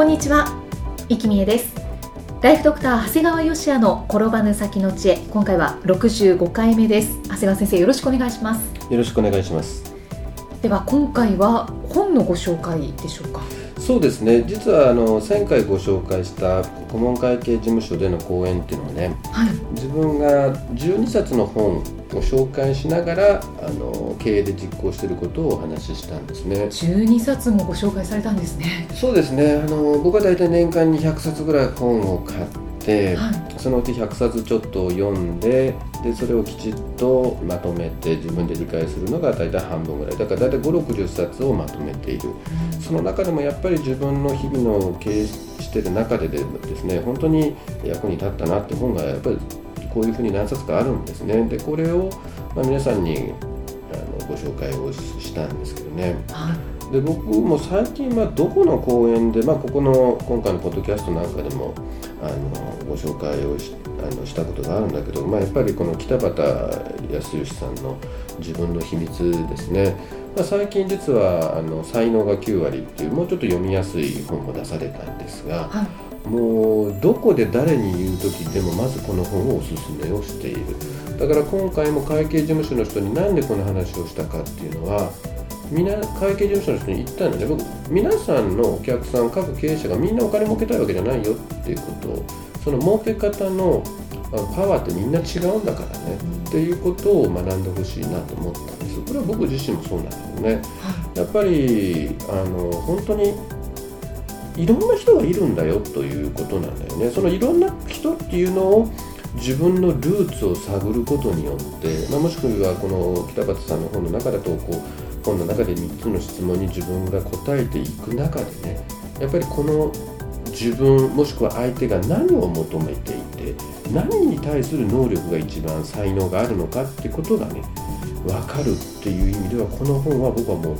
こんにちは、いきみえです。ライフドクター長谷川芳也の転ばぬ先の知恵。今回は65回目です。長谷川先生よろしくお願いします。よろしくお願いします。では今回は本のご紹介でしょうか。そうですね。実はあの前回ご紹介した顧問会計事務所での講演っていうのはね、はい、自分が12冊の本を紹介しながらあの経営で実行していることをお話ししたんですね。12冊もご紹介されたんですね。そうですね。あの僕は大体年間に100冊ぐらい本を買って、はい、そのうち100冊ちょっと読んででそれをきちっとまとめて自分で理解するのが大体半分ぐらい。だから大体560冊をまとめている、うん、その中でもやっぱり自分の日々の経営してる中でですね本当に役に立ったなって本がやっぱりこういうふうに何冊かあるんですね。でこれを、まあ、皆さんにあのご紹介をしたんですけどね、はい、で僕も最近はどこの講演で、まあ、ここの今回のポッドキャストなんかでもあのご紹介をしあのしたことがあるんだけど、まあ、やっぱりこの北畑康義さんの自分の秘密ですね、まあ、最近実はあの「才能が9割」っていうもうちょっと読みやすい本も出されたんですが、はい、もうどこで誰に言う時でもまずこの本をおすすめをしている。だから今回も会計事務所の人になんでこの話をしたかっていうのはみんな会計事務所の人に言ったんだね。僕皆さんのお客さん各経営者がみんなお金儲けたいわけじゃないよっていうこと。をその儲け方のパワーってみんな違うんだからね、っていうことを学んでほしいなと思ったんです。これは僕自身もそうなんですよね、やっぱりあの本当にいろんな人がいるんだよということなんだよね。そのいろんな人っていうのを自分のルーツを探ることによって、まあ、もしくはこの北畑さんの本の中だとこう本の中で3つの質問に自分が答えていく中でねやっぱりこの自分もしくは相手が何を求めていて何に対する能力が一番才能があるのかってことがね分かるっていう意味ではこの本は僕はもう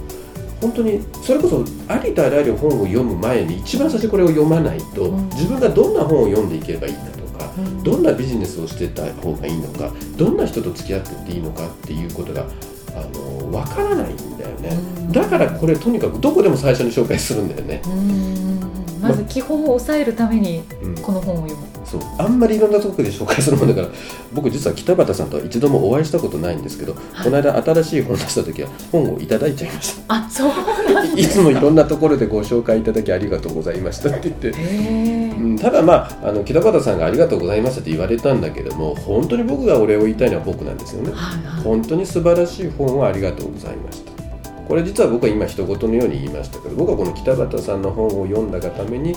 本当にそれこそありとあらゆる本を読む前に一番最初これを読まないと、自分がどんな本を読んでいけばいいかとか、どんなビジネスをしてた方がいいのかどんな人と付き合ってっていいのかっていうことがあの分からないんだよね、だからこれとにかくどこでも最初に紹介するんだよね。まず基本を抑えるためにこの本を読む、うん、そうあんまりいろんなところで紹介するもんだから僕実は北畑さんとは一度もお会いしたことないんですけど、はい、この間新しい本出した時は本をいただいちゃいました。あそうなん いつもいろんなところでご紹介いただきありがとうございましたって言って、うん、ただまああの北畑さんがありがとうございますって言われたんだけども本当に僕がお礼を言いたいのは僕なんですよね、はいはい、本当に素晴らしい本をありがとうございました。これ実は僕は今一言のように言いましたけど僕はこの北畑さんの本を読んだがために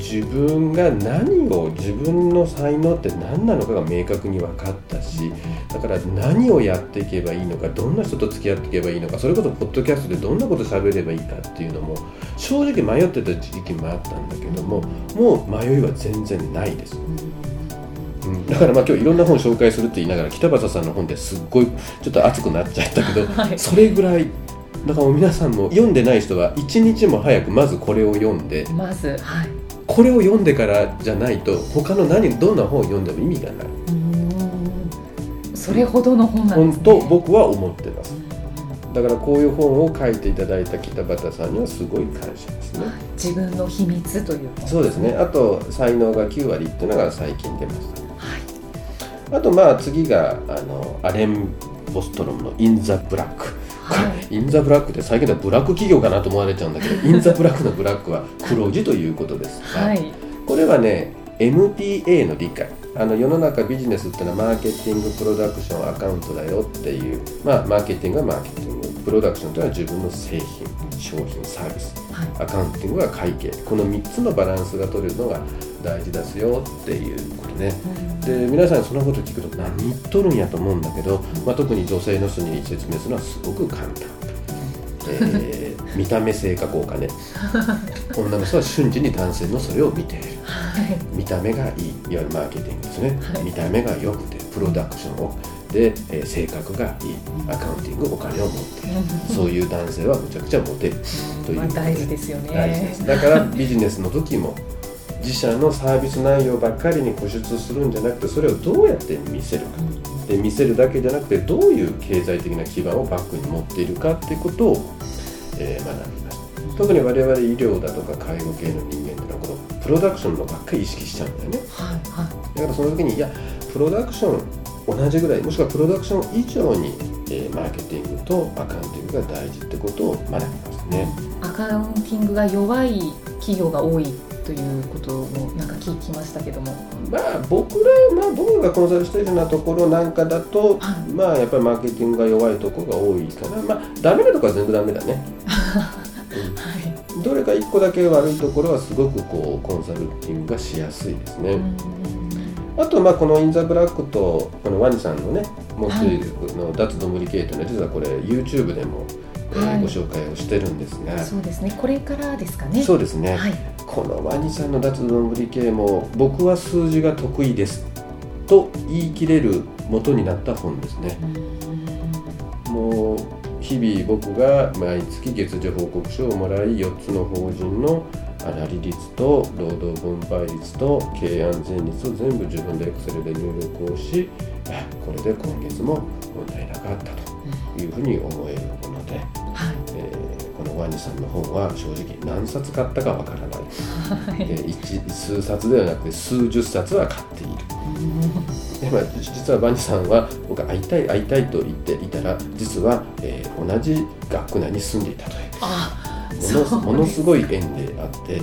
自分が何を自分の才能って何なのかが明確に分かったしだから何をやっていけばいいのかどんな人と付き合っていけばいいのかそれこそポッドキャストでどんなこと喋ればいいかっていうのも正直迷ってた時期もあったんだけどももう迷いは全然ないです。うん、だからまあ今日いろんな本紹介するって言いながら北畑さんの本ですっごいちょっと熱くなっちゃったけど、はい、それぐらいだから皆さんも読んでない人は一日も早くまずこれを読んでまず、はい、これを読んでからじゃないと他の何どんな本を読んでも意味がない。それほどの本なんですね。僕は思ってます。だからこういう本を書いていただいた北畑さんにはすごい感謝ですね。自分の秘密というそうですね。あと才能が9割っていうのが最近出ました、はい、あとまあ次があのアレン・ボストロムの「In the Black」In the Black って最近ではブラック企業かなと思われちゃうんだけど In the Black の black は黒字ということです。が、はい、これはね MPA の理解。あの世の中ビジネスっていうのはマーケティングプロダクションアカウントだよっていう。まあマーケティングはマーケティングプロダクションというのは自分の製品商品サービス、はい、アカウンティングが会計。この3つのバランスが取れるのが大事ですよっていうことね、で皆さんそのこと聞くと何言っとるんやと思うんだけど、まあ、特に女性の人に説明するのはすごく簡単、えー、見た目性格お金。女の人は瞬時に男性のそれを見ている、はい、見た目がいいいわゆるマーケティングですね、はい、見た目が良くてプロダクションをで、えー、性格がいい。アカウンティングお金を持って。い るそういう男性はむちゃくちゃモテる。という、まあ、大事ですよね。大事です。だからビジネスの時も自社のサービス内容ばっかりに固執するんじゃなくてそれをどうやって見せるか。で見せるだけじゃなくてどういう経済的な基盤をバックに持っているかっていうことを、えー、学びました。特に我々医療だとか介護系の人間っていうのはこのプロダクションのばっかり意識しちゃうんだよね、はいはい、だからその時にいやプロダクション同じぐらいもしくはプロダクション以上に、えー、マーケティングとアカウンティングが大事ってことを学びますね。アカウンティングが弱い企業が多いということもなんか聞きましたけども。まあ僕ら、まあ、僕がコンサルしているようなところなんかだと、はい、まあやっぱりマーケティングが弱いところが多いかなまあダメなところは全部ダメだね、うん、どれか1個だけ悪いところはすごくこうコンサルティングがしやすいですね、あとまあこのインザブラックとこのワニさんのねもう一人の脱ドムリケートね実はこれ YouTube でもえー、ご紹介をしてるんですが。そうですね。これからですかね。そうですね、はい、このワニさんの脱どんぶり系も僕は数字が得意ですと言い切れる元になった本ですね。もう日々僕が毎月月次報告書をもらい4つの法人の粗利率と労働分配率と経営安全率を全部自分でエクセルで入力をしこれで今月も問題なかったというふうに思えるもので、はい。えー、このワニさんの本は正直何冊買ったかわからない、はい、えー、数冊ではなくて数十冊は買っている。でまあ、実はバニさんは僕会いたい会いたいと言っていたら実は、えー、同じ学区内に住んでいたという。あものすごい縁であって、はい、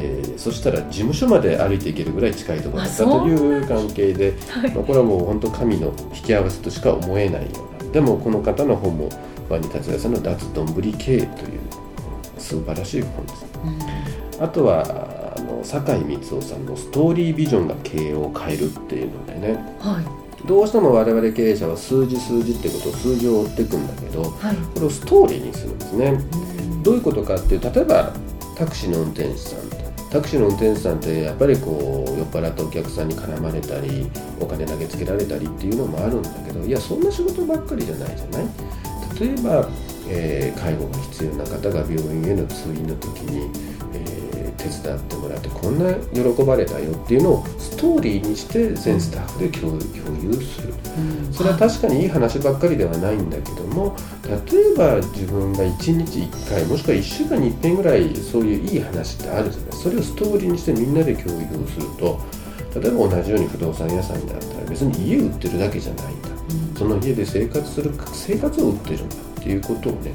えー、そしたら事務所まで歩いていけるぐらい近いところだったという関係で、はい、まあ、これはもう本当神の引き合わせとしか思えないような。でもこの方の本もワニ達也さんの「脱どんぶり経営」という素晴らしい本です、うん、あとはあの酒井光雄さんの「ストーリービジョンが経営を変える」っていうのでね、はい、どうしても我々経営者は数字数字ってことを数字を追っていくんだけど、はい、これをストーリーにするんですね、うんどういうことかっていう例えばタクシーの運転手さんタクシーの運転手さんってやっぱりこう酔っ払ったお客さんに絡まれたりお金投げつけられたりっていうのもあるんだけどいやそんな仕事ばっかりじゃないじゃない？例えば、えー、介護が必要な方が病院への通院の時に、手伝ってもらってこんな喜ばれたよっていうのをストーリーにして全スタッフで共有する、うん、それは確かにいい話ばっかりではないんだけども例えば自分が1日1回もしくは1週間に1遍ぐらいそういういい話ってあるじゃない。それをストーリーにしてみんなで共有すると例えば同じように不動産屋さんであったら別に家売ってるだけじゃないんだ、うん、その家で生活する生活を売ってるんだっていうことをね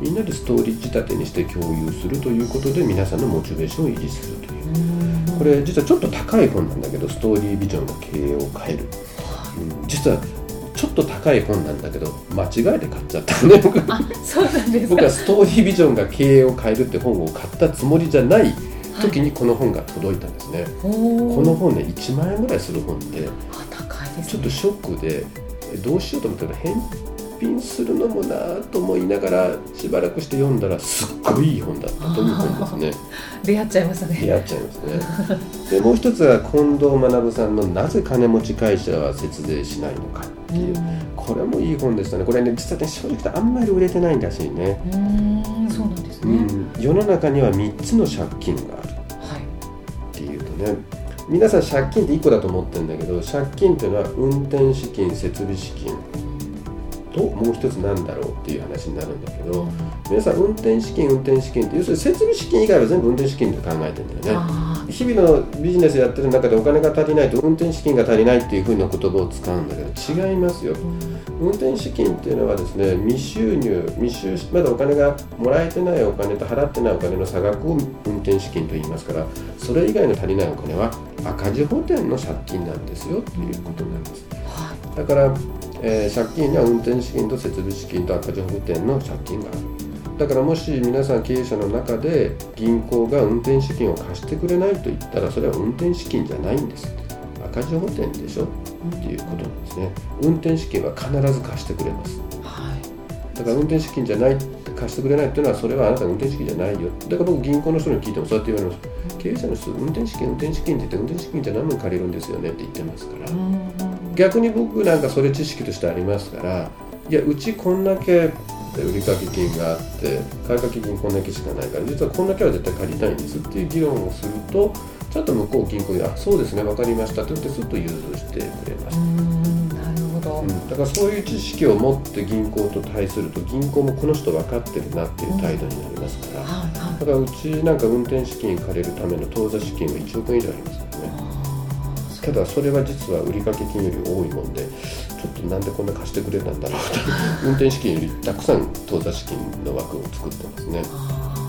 みんなでストーリー仕立てにして共有するということで皆さんのモチベーションを維持するという。これ実はちょっと高い本なんだけどストーリービジョンが経営を変える、うん、実はちょっと高い本なんだけど間違えて買っちゃったねそうなんです僕はストーリービジョンが経営を変えるって本を買ったつもりじゃない時にこの本が届いたんですね、はい、この本ね1万円ぐらいする本でね、ちょっとショックでどうしようと思ったら返品するのもなと思いながらしばらくして読んだらすっごいいい本だったという本ですね。出会っちゃいましたね。出会っちゃいますね。でもう一つは近藤学さんの「なぜ金持ち会社は節税しないのか」っていう、これもいい本でしたね。これね実はね正直言あんまり売れてないらしいね。うんそうなんですね、うん、世の中には3つの借金がある、はい、っていうとね皆さん借金って1個だと思ってるんだけど借金っていうのは運転資金設備資金ともう一つなんだろうっていう話になるんだけど、うん、皆さん運転資金運転資金って要するに設備資金以外は全部運転資金って考えてるんだよね。日々のビジネスやってる中でお金が足りないと運転資金が足りないっていうふうな言葉を使うんだけど違いますよ、うん、運転資金っていうのはですね未収入未収まだお金がもらえてないお金と払ってないお金の差額を運転資金と言いますからそれ以外の足りないお金は赤字補填の借金なんですよっていうことなんです。だからえー、借金には運転資金と設備資金と赤字補填の借金がある。だからもし皆さん経営者の中で銀行が運転資金を貸してくれないと言ったらそれは運転資金じゃないんです赤字補填でしょ？っていうことなんですね。運転資金は必ず貸してくれます、はい、だから運転資金じゃない貸してくれないっていうのはそれはあなたの運転資金じゃないよ。だから僕銀行の人に聞いてもそうやって言われます。経営者の人運転資金運転資金って言って運転資金じゃ何分借りるんですよねって言ってますから。逆に僕なんかそれ知識としてありますからいやうちこんだけ売掛金があって買掛金こんだけしかないから実はこんだけは絶対借りたいんですっていう議論をするとちょっと向こう銀行で「あそうですね分かりました」って言ってすっと融通してくれます。なるほど、うん、だからそういう知識を持って銀行と対すると銀行もこの人分かってるなっていう態度になりますから、だからうちなんか運転資金借りるための当座資金は1億円以上ありますただそれは実は売掛金より多いもんでちょっとなんでこんな貸してくれたんだろうと。運転資金よりたくさん当座資金の枠を作ってますね。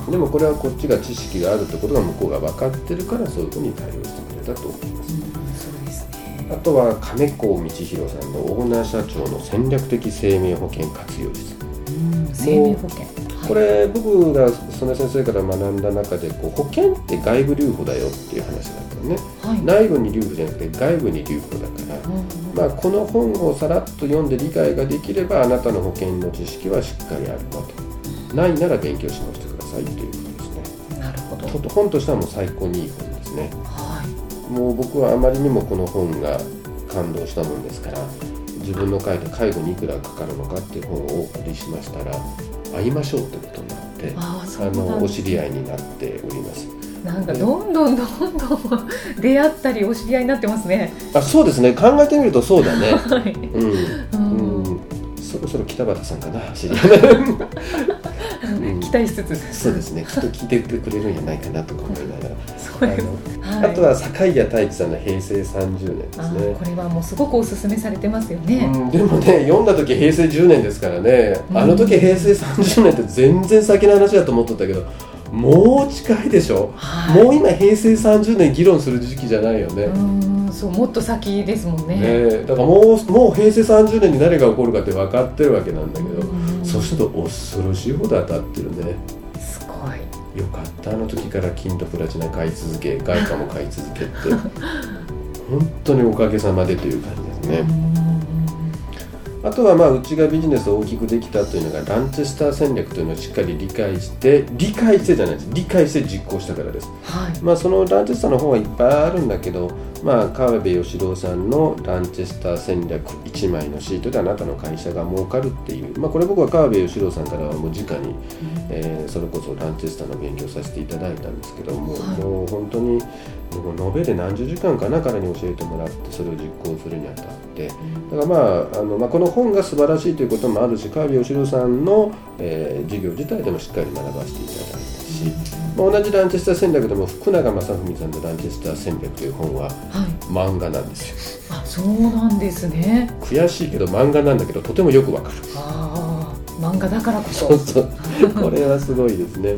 でもこれはこっちが知識があるってことが向こうが分かってるからそういうふうに対応してくれたと思います、うん、そうですね。あとは亀甲道弘さんのオーナー社長の戦略的生命保険活用術、うん、生命保険。これ僕が曽根先生から学んだ中でこう保険って外部留保だよっていう話だったのね、はい、内部に留保じゃなくて外部に留保だから、うん、まあ、この本をさらっと読んで理解ができればあなたの保険の知識はしっかりあるなと。ないなら勉強し直してくださいということですね。なるほど。本としてはもう最高にいい本ですね、はい、もう僕はあまりにもこの本が感動したもんですから自分の書いた介護にいくらかかるのかっていう本をお送りしましたら会いましょうってことになってあのお知り合いになっておりますなんかどんどんどんどん出会ったりお知り合いになってますね。あそうですね。考えてみるとそうだね、はい、うん、うん、そろそろ北畑さんかな知り合い。期待しつつ。そうですね。きっと聞いてくれるんじゃないかなとか思いながら。あの、はい、あとは坂井谷太一さんの平成30年ですね。これはもうすごくおすすめされてますよね、うん、でもね読んだ時平成10年ですからね、うん、あの時平成30年って全然先の話だと思っとったけどもう近いでしょ、はい、もう今平成30年議論する時期じゃないよね。そうもっと先ですもんね。ねだからもうもう平成30年に何が起こるかって分かってるわけなんだけどそうすると恐ろしいほど当たってるね。すごい。よかった。あの時から金とプラチナ買い続け外貨も買い続けって。本当におかげさまでという感じですねあとはまあうちがビジネスを大きくできたというのがランチェスター戦略というのをしっかり理解して理解してじゃないです。理解して実行したからです、はい、まあ、そのランチェスターの方はいっぱいあるんだけど、まあ、川辺義郎さんのランチェスター戦略1枚のシートであなたの会社が儲かるっていう、まあ、これ僕は川辺義郎さんからはもう直に、うん、えー、それこそランチェスターの勉強させていただいたんですけども、はい、もう本当に延べで何十時間かなからに教えてもらってそれを実行するにあたってだからまああの、まあ、この本が素晴らしいということもあるし川辺義郎さんの、えー、授業自体でもしっかり学ばせていただいたし、まあ、同じランチェスター戦略でも福永正文さんの「ランチェスター戦略」という本は漫画なんですよ、はい、あそうなんですね。悔しいけど漫画なんだけどとてもよくわかる。ああ漫画だからこそ。そうそう。これはすごいですね。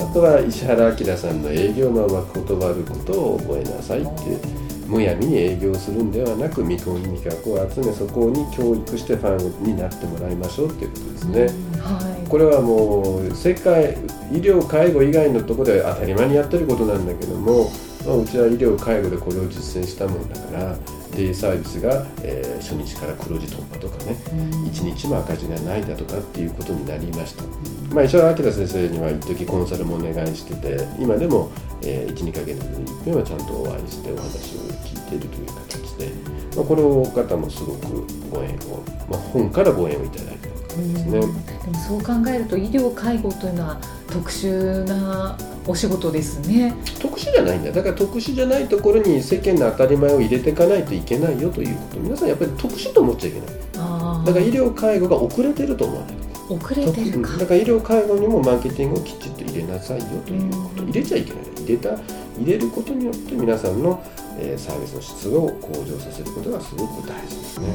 あとは石原明さんの営業マンは断ることを覚えなさいってむやみに営業するんではなく見込み味覚を集めそこに教育してファンになってもらいましょうっていうことですね、はい、これはもう世界医療介護以外のところで当たり前にやってることなんだけども、まあ、うちは医療介護でこれを実践したもんだからデイサービスが、えー、初日から黒字突破とかね、一1日も赤字がないだとかっていうことになりました、まあ、石原明先生には一時コンサルもお願いしてて今でも、えー、12か月に一遍はちゃんとお会いしてお話を聞いているという形で、まあ、この方もすごくご縁を、まあ、本からご縁をいただいてですね、でもそう考えると医療介護というのは特殊なお仕事ですね。特殊じゃないんだ。だから特殊じゃないところに世間の当たり前を入れていかないといけないよということ。皆さんやっぱり特殊と思っちゃいけない。だから医療介護が遅れてると思わない遅れてるか。だから医療介護にもマーケティングをきちっと入れなさいよということ。入れちゃいけない。入れた入れることによって皆さんの、えー、サービスの質を向上させることがすごく大事ですね、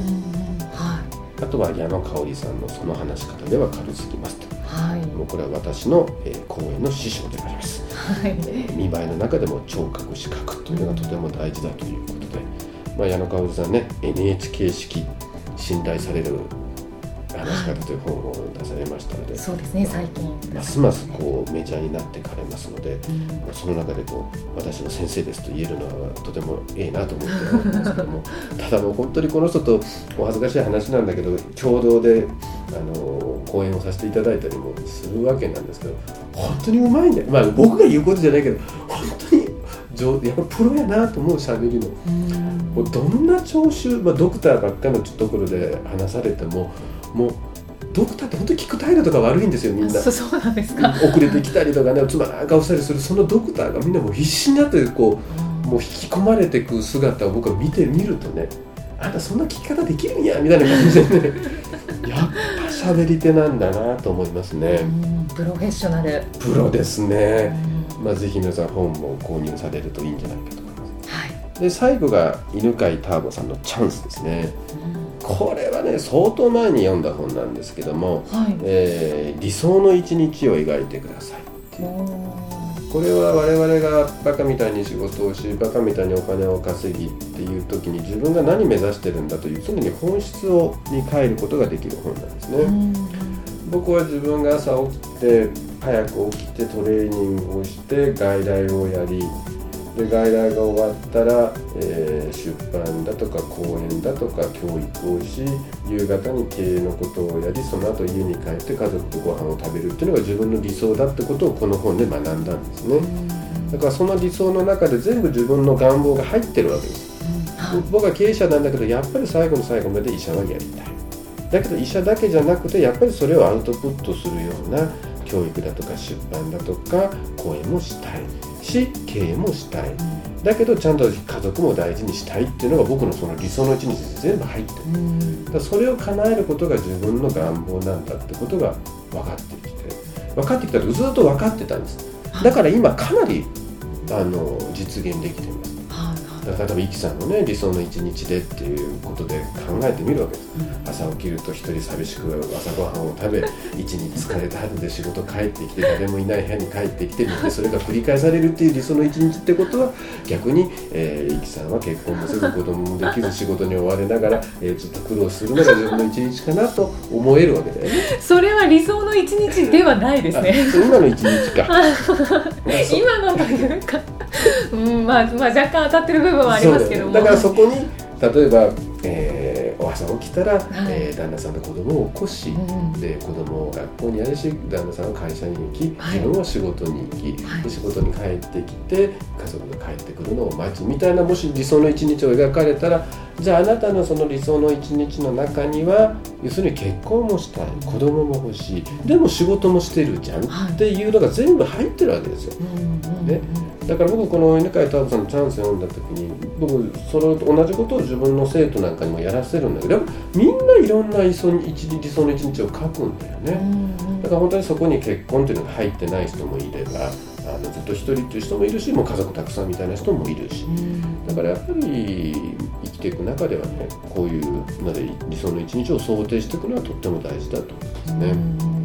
はい、あとは矢野香織さんのその話し方では軽すぎますと。はい、もうこれは私の、えー、講演の師匠であります、はい、見栄えの中でも聴覚視覚というのがとても大事だということで、まあ、矢野薫さんね NHK 式信頼されるあ話し方という本を出されましたので、そうですね最近、ますますこうメジャーになっていかれますので、うん、その中でこう私の先生ですと言えるのはとてもええなと思ってるんですけども ただもう本当にこの人とお恥ずかしい話なんだけど共同であの講演をさせていただいたりもするわけなんですけど本当にうまいねまあ僕が言うことじゃないけど本当に上やっぱプロやなと思うしゃべりの。もうどんな聴衆、まあ、ドクターばっかのところで話されてももうドクターって本当に聞く態度とか悪いんですよみんな。そうなんですか。遅れてきたりとかねつまらん顔したりするそのドクターがみんなもう必死になってこう、もう引き込まれていく姿を僕は見てみるとねあんたそんな聞き方できるんやみたいな感じでね やっぱ喋り手なんだなと思いますね。プロフェッショナル。プロですね。まあぜひ皆さん本も購入されるといいんじゃないかとで最後が犬飼ターボさんの「チャンス」ですね、うん、これはね相当前に読んだ本なんですけども、はい、えー、理想の一日を描いてくださいっていう。これは我々がバカみたいに仕事をしバカみたいにお金を稼ぎっていう時に自分が何目指してるんだという常に本質をに変えることができる本なんですね、うん、僕は自分が朝起きて早く起きてトレーニングをして外来をやりで外来が終わったら、えー、出版だとか講演だとか教育をし夕方に経営のことをやりその後家に帰って家族とご飯を食べるっていうのが自分の理想だってことをこの本で学んだんですね。だからその理想の中で全部自分の願望が入ってるわけです、僕は経営者なんだけどやっぱり最後の最後まで医者はやりたい。だけど医者だけじゃなくてやっぱりそれをアウトプットするような教育だとか出版だとか講演もしたいし経営もしたい、だけどちゃんと家族も大事にしたいっていうのが僕のその理想の一日で全部入ってる、だそれを叶えることが自分の願望なんだってことが分かってきて分かってきたらずっと分かってたんです。だから今かなりあの実現できてますだから例えばイキさんのね理想の一日でっていうことで考えてみるわけです、うん、朝起きると一人寂しく朝ごはんを食べ 一日疲れた後で仕事帰ってきて誰もいない部屋に帰ってきてでそれが繰り返されるっていう理想の一日ってことは逆に、えー、イキさんは結婚もせず子供もできず仕事に追われながら、えー、ちょっと苦労するのが自分の一日かなと思えるわけだよねそれは理想の一日ではないですね。今の一日か。今のというかうんまあ、まあ若干当たってる部分はありますけども。だからそこに例えば、えー、お朝起きたら、はい、えー、旦那さんと子供を起こし、うん、で子供を学校にやるし旦那さんは会社に行き、はい、自分は仕事に行き、はい、仕事に帰ってきて家族が帰ってくるのを待つみたいなもし理想の一日を描かれたらじゃああなたのその理想の一日の中には要するに結婚もしたい子供も欲しいでも仕事もしてるじゃん、っていうのが全部入ってるわけですよ。ね、だから僕この犬飼太郎さんのチャンス読んだ時に僕それと同じことを自分の生徒なんかにもやらせるんだけどみんないろんな理想の一日を書くんだよね、だから本当にそこに結婚っていうのが入ってない人もいればあのずっと一人っていう人もいるしもう家族たくさんみたいな人もいるし、だからやっぱり生きていく中ではねこういうので理想の一日を想定していくのはとっても大事だと思いますね。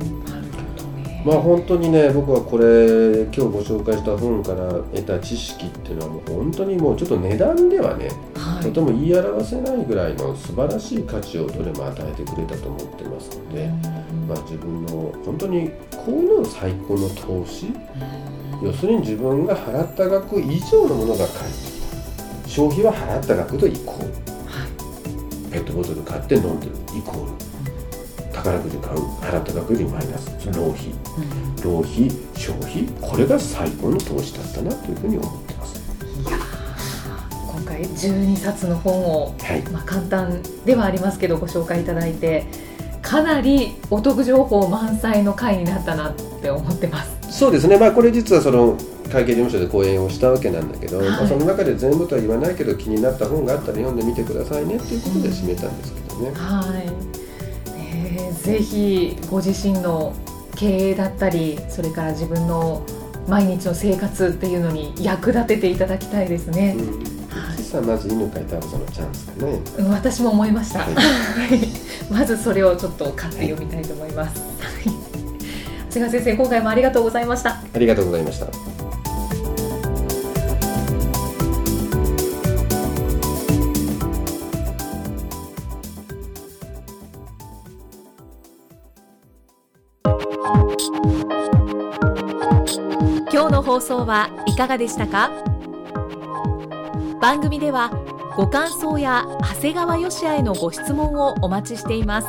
まあ本当にね僕はこれ今日ご紹介した本から得た知識っていうのはもう本当にもうちょっと値段ではね、はい、とても言い表せないぐらいの素晴らしい価値をどれも与えてくれたと思ってますので、まあ、自分の本当にこういうの最高の投資。要するに自分が払った額以上のものが返って消費は払った額とイコール、はい、ペットボトル買って飲んでるイコール。宝くじ買う払った額よりマイナス。浪費、浪費消費。これが最高の投資だったなというふうに思ってます。今回12冊の本を、はい、まあ、簡単ではありますけどご紹介いただいてかなりお得情報満載の回になったなって思ってますそうですねまあこれ実はその会計事務所で講演をしたわけなんだけど、はい、まあ、その中で全部とは言わないけど気になった本があったら読んでみてくださいねっていうことで締めたんですけどね。はいぜひご自身の経営だったりそれから自分の毎日の生活っていうのに役立てていただきたいですね。うんはまず犬飼太郎さんのチャンスかね。私も思いました。はい、まずそれをちょっと買って読みたいと思います。はい、長谷川先生、今回もありがとうございました。ありがとうございました。今日の放送はいかがでしたか？番組ではご感想や長谷川よしあへのご質問をお待ちしています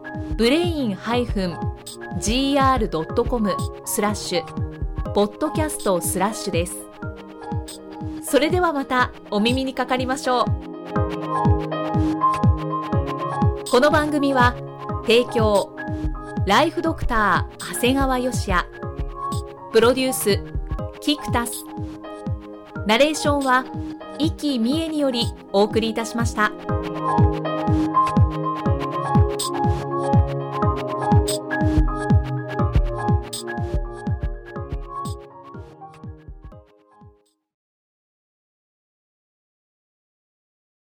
ブレイン -gr.com スラッシュポッドキャストスラッシュです。それではまたお耳にかかりましょう。この番組は提供ライフドクター長谷川芳也。プロデュースキクタス。ナレーションは生きみえによりお送りいたしました。